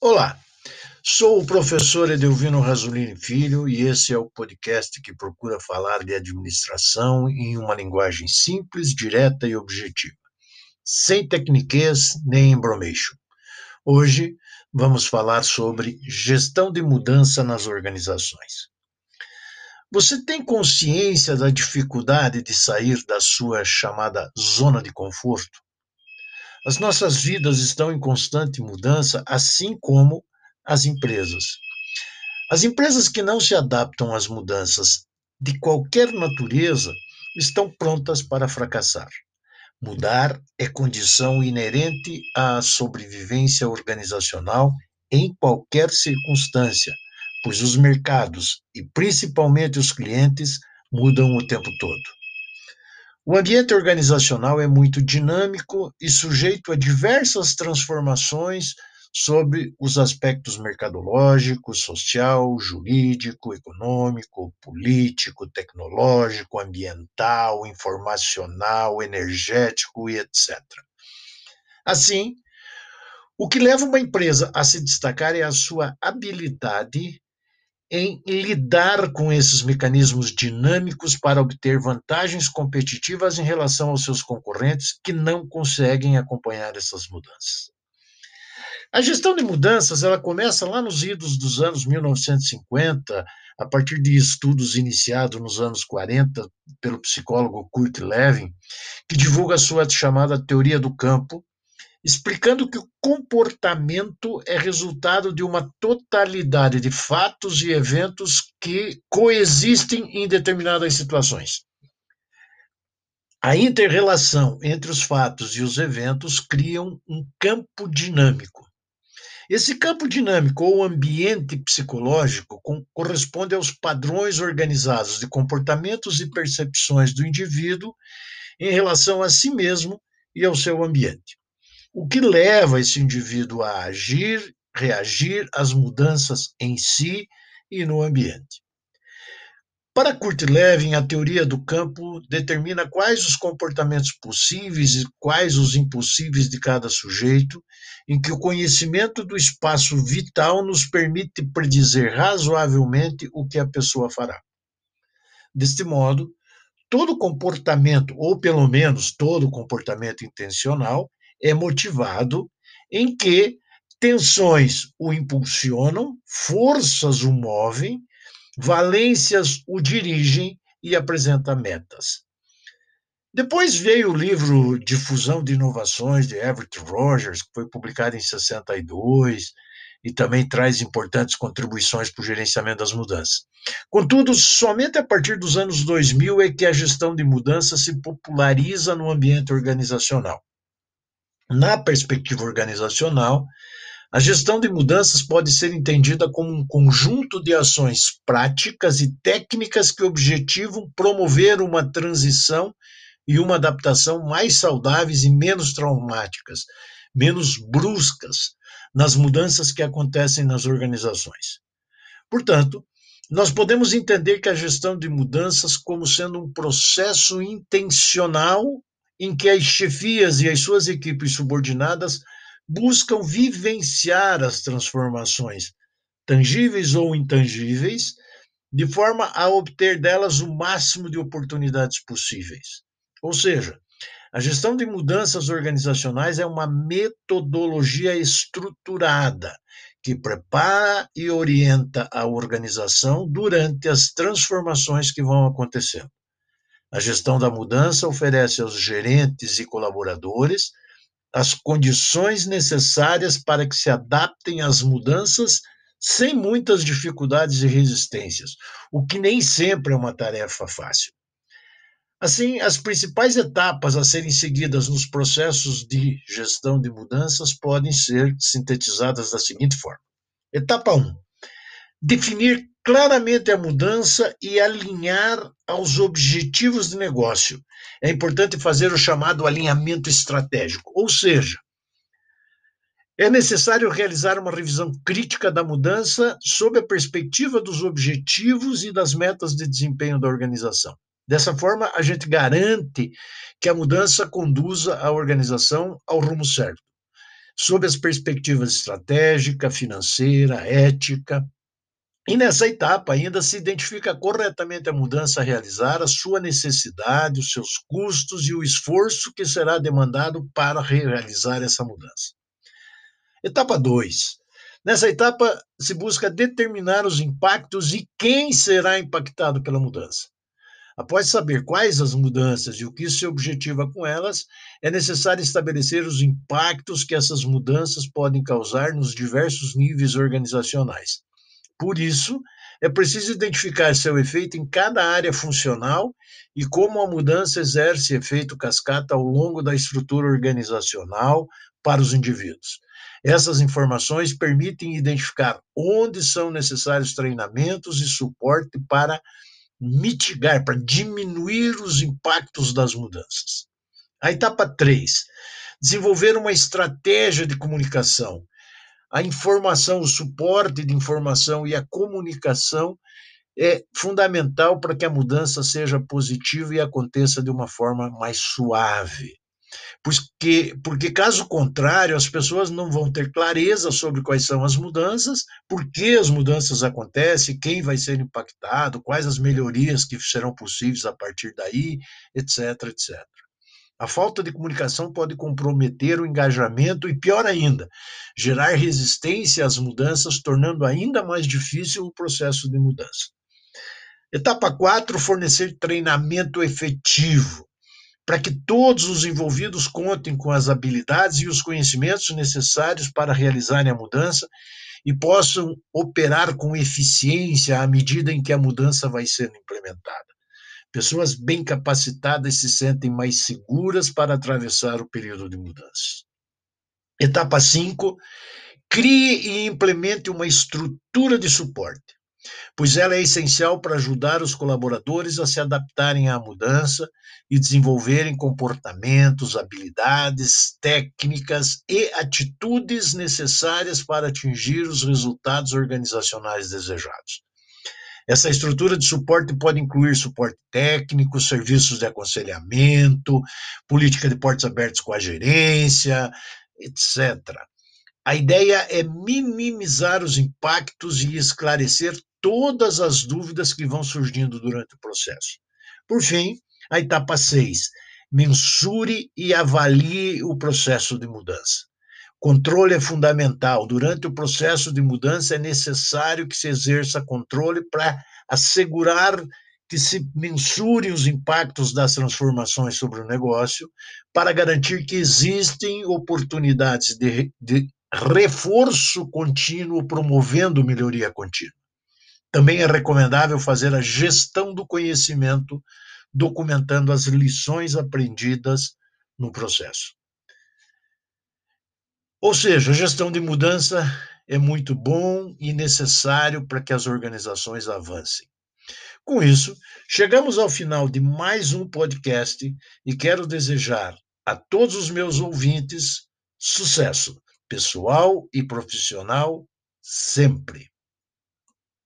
Olá, sou o professor Edelvino Rasolini Filho e esse é o podcast que procura falar de administração em uma linguagem simples, direta e objetiva, sem tecniquez nem embromation. Hoje vamos falar sobre gestão de mudança nas organizações. Você tem consciência da dificuldade de sair da sua chamada zona de conforto? As nossas vidas estão em constante mudança, assim como as empresas. As empresas que não se adaptam às mudanças de qualquer natureza estão prontas para fracassar. Mudar é condição inerente à sobrevivência organizacional em qualquer circunstância, pois os mercados e principalmente os clientes mudam o tempo todo. O ambiente organizacional é muito dinâmico e sujeito a diversas transformações sobre os aspectos mercadológico, social, jurídico, econômico, político, tecnológico, ambiental, informacional, energético e etc. Assim, o que leva uma empresa a se destacar é a sua habilidade em lidar com esses mecanismos dinâmicos para obter vantagens competitivas em relação aos seus concorrentes que não conseguem acompanhar essas mudanças. A gestão de mudanças ela começa lá nos idos dos anos 1950, a partir de estudos iniciados nos anos 40 pelo psicólogo Kurt Lewin, que divulga a sua chamada teoria do campo, explicando que o comportamento é resultado de uma totalidade de fatos e eventos que coexistem em determinadas situações. A interrelação entre os fatos e os eventos criam um campo dinâmico. Esse campo dinâmico ou ambiente psicológico corresponde aos padrões organizados de comportamentos e percepções do indivíduo em relação a si mesmo e ao seu ambiente o que leva esse indivíduo a agir, reagir às mudanças em si e no ambiente. Para Kurt Lewin, a teoria do campo determina quais os comportamentos possíveis e quais os impossíveis de cada sujeito, em que o conhecimento do espaço vital nos permite predizer razoavelmente o que a pessoa fará. Deste modo, todo comportamento, ou pelo menos todo comportamento intencional, é motivado em que tensões o impulsionam, forças o movem, valências o dirigem e apresenta metas. Depois veio o livro Difusão de Inovações de Everett Rogers, que foi publicado em 62 e também traz importantes contribuições para o gerenciamento das mudanças. Contudo, somente a partir dos anos 2000 é que a gestão de mudanças se populariza no ambiente organizacional. Na perspectiva organizacional, a gestão de mudanças pode ser entendida como um conjunto de ações práticas e técnicas que objetivam promover uma transição e uma adaptação mais saudáveis e menos traumáticas, menos bruscas nas mudanças que acontecem nas organizações. Portanto, nós podemos entender que a gestão de mudanças como sendo um processo intencional em que as chefias e as suas equipes subordinadas buscam vivenciar as transformações, tangíveis ou intangíveis, de forma a obter delas o máximo de oportunidades possíveis. Ou seja, a gestão de mudanças organizacionais é uma metodologia estruturada que prepara e orienta a organização durante as transformações que vão acontecendo. A gestão da mudança oferece aos gerentes e colaboradores as condições necessárias para que se adaptem às mudanças sem muitas dificuldades e resistências, o que nem sempre é uma tarefa fácil. Assim, as principais etapas a serem seguidas nos processos de gestão de mudanças podem ser sintetizadas da seguinte forma: Etapa 1: definir claramente a mudança e alinhar aos objetivos de negócio. É importante fazer o chamado alinhamento estratégico, ou seja, é necessário realizar uma revisão crítica da mudança sob a perspectiva dos objetivos e das metas de desempenho da organização. Dessa forma, a gente garante que a mudança conduza a organização ao rumo certo. sob as perspectivas estratégica, financeira, ética. E nessa etapa ainda se identifica corretamente a mudança a realizar, a sua necessidade, os seus custos e o esforço que será demandado para realizar essa mudança. Etapa 2. Nessa etapa se busca determinar os impactos e quem será impactado pela mudança. Após saber quais as mudanças e o que se objetiva com elas, é necessário estabelecer os impactos que essas mudanças podem causar nos diversos níveis organizacionais. Por isso, é preciso identificar seu efeito em cada área funcional e como a mudança exerce efeito cascata ao longo da estrutura organizacional para os indivíduos. Essas informações permitem identificar onde são necessários treinamentos e suporte para mitigar, para diminuir os impactos das mudanças. A etapa 3, desenvolver uma estratégia de comunicação. A informação, o suporte de informação e a comunicação é fundamental para que a mudança seja positiva e aconteça de uma forma mais suave. Porque, porque, caso contrário, as pessoas não vão ter clareza sobre quais são as mudanças, por que as mudanças acontecem, quem vai ser impactado, quais as melhorias que serão possíveis a partir daí, etc, etc. A falta de comunicação pode comprometer o engajamento e, pior ainda, gerar resistência às mudanças, tornando ainda mais difícil o processo de mudança. Etapa 4: fornecer treinamento efetivo para que todos os envolvidos contem com as habilidades e os conhecimentos necessários para realizarem a mudança e possam operar com eficiência à medida em que a mudança vai sendo implementada. Pessoas bem capacitadas se sentem mais seguras para atravessar o período de mudança. Etapa 5. Crie e implemente uma estrutura de suporte pois ela é essencial para ajudar os colaboradores a se adaptarem à mudança e desenvolverem comportamentos, habilidades, técnicas e atitudes necessárias para atingir os resultados organizacionais desejados. Essa estrutura de suporte pode incluir suporte técnico, serviços de aconselhamento, política de portas abertas com a gerência, etc. A ideia é minimizar os impactos e esclarecer todas as dúvidas que vão surgindo durante o processo. Por fim, a etapa 6, mensure e avalie o processo de mudança. Controle é fundamental. Durante o processo de mudança é necessário que se exerça controle para assegurar que se mensurem os impactos das transformações sobre o negócio, para garantir que existem oportunidades de, de reforço contínuo promovendo melhoria contínua. Também é recomendável fazer a gestão do conhecimento, documentando as lições aprendidas no processo. Ou seja, a gestão de mudança é muito bom e necessário para que as organizações avancem. Com isso, chegamos ao final de mais um podcast e quero desejar a todos os meus ouvintes sucesso pessoal e profissional sempre.